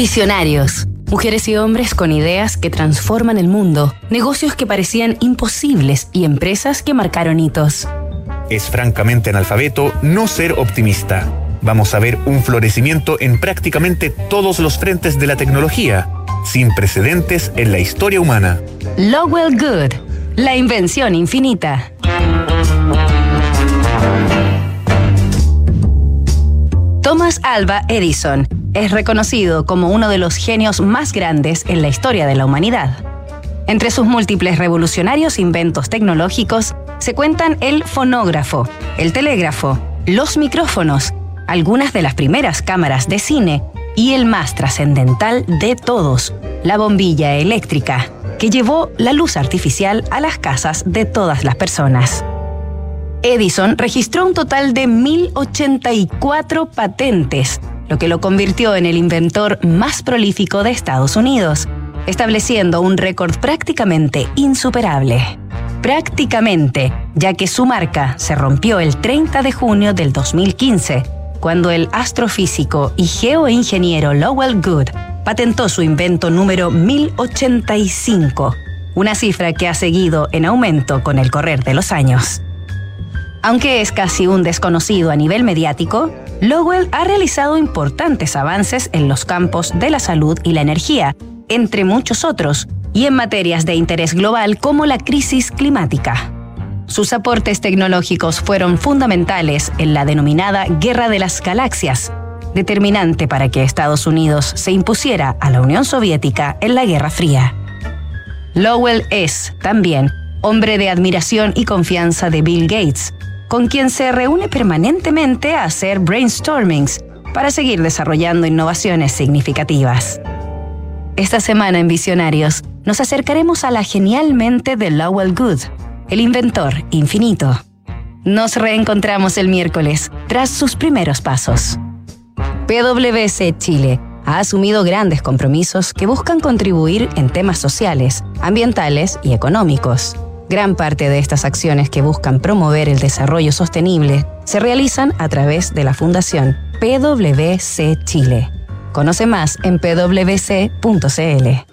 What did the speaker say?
Visionarios. Mujeres y hombres con ideas que transforman el mundo, negocios que parecían imposibles y empresas que marcaron hitos. Es francamente analfabeto no ser optimista. Vamos a ver un florecimiento en prácticamente todos los frentes de la tecnología, sin precedentes en la historia humana. Lowell Good, la invención infinita. Alva Edison es reconocido como uno de los genios más grandes en la historia de la humanidad. Entre sus múltiples revolucionarios inventos tecnológicos se cuentan el fonógrafo, el telégrafo, los micrófonos, algunas de las primeras cámaras de cine y el más trascendental de todos, la bombilla eléctrica, que llevó la luz artificial a las casas de todas las personas. Edison registró un total de 1.084 patentes, lo que lo convirtió en el inventor más prolífico de Estados Unidos, estableciendo un récord prácticamente insuperable. Prácticamente, ya que su marca se rompió el 30 de junio del 2015, cuando el astrofísico y geoingeniero Lowell Good patentó su invento número 1085, una cifra que ha seguido en aumento con el correr de los años. Aunque es casi un desconocido a nivel mediático, Lowell ha realizado importantes avances en los campos de la salud y la energía, entre muchos otros, y en materias de interés global como la crisis climática. Sus aportes tecnológicos fueron fundamentales en la denominada Guerra de las Galaxias, determinante para que Estados Unidos se impusiera a la Unión Soviética en la Guerra Fría. Lowell es, también, hombre de admiración y confianza de Bill Gates, con quien se reúne permanentemente a hacer brainstormings para seguir desarrollando innovaciones significativas. Esta semana en Visionarios nos acercaremos a la genialmente de Lowell Good, el inventor infinito. Nos reencontramos el miércoles tras sus primeros pasos. PwC Chile ha asumido grandes compromisos que buscan contribuir en temas sociales, ambientales y económicos Gran parte de estas acciones que buscan promover el desarrollo sostenible se realizan a través de la Fundación PwC Chile. Conoce más en pwc.cl.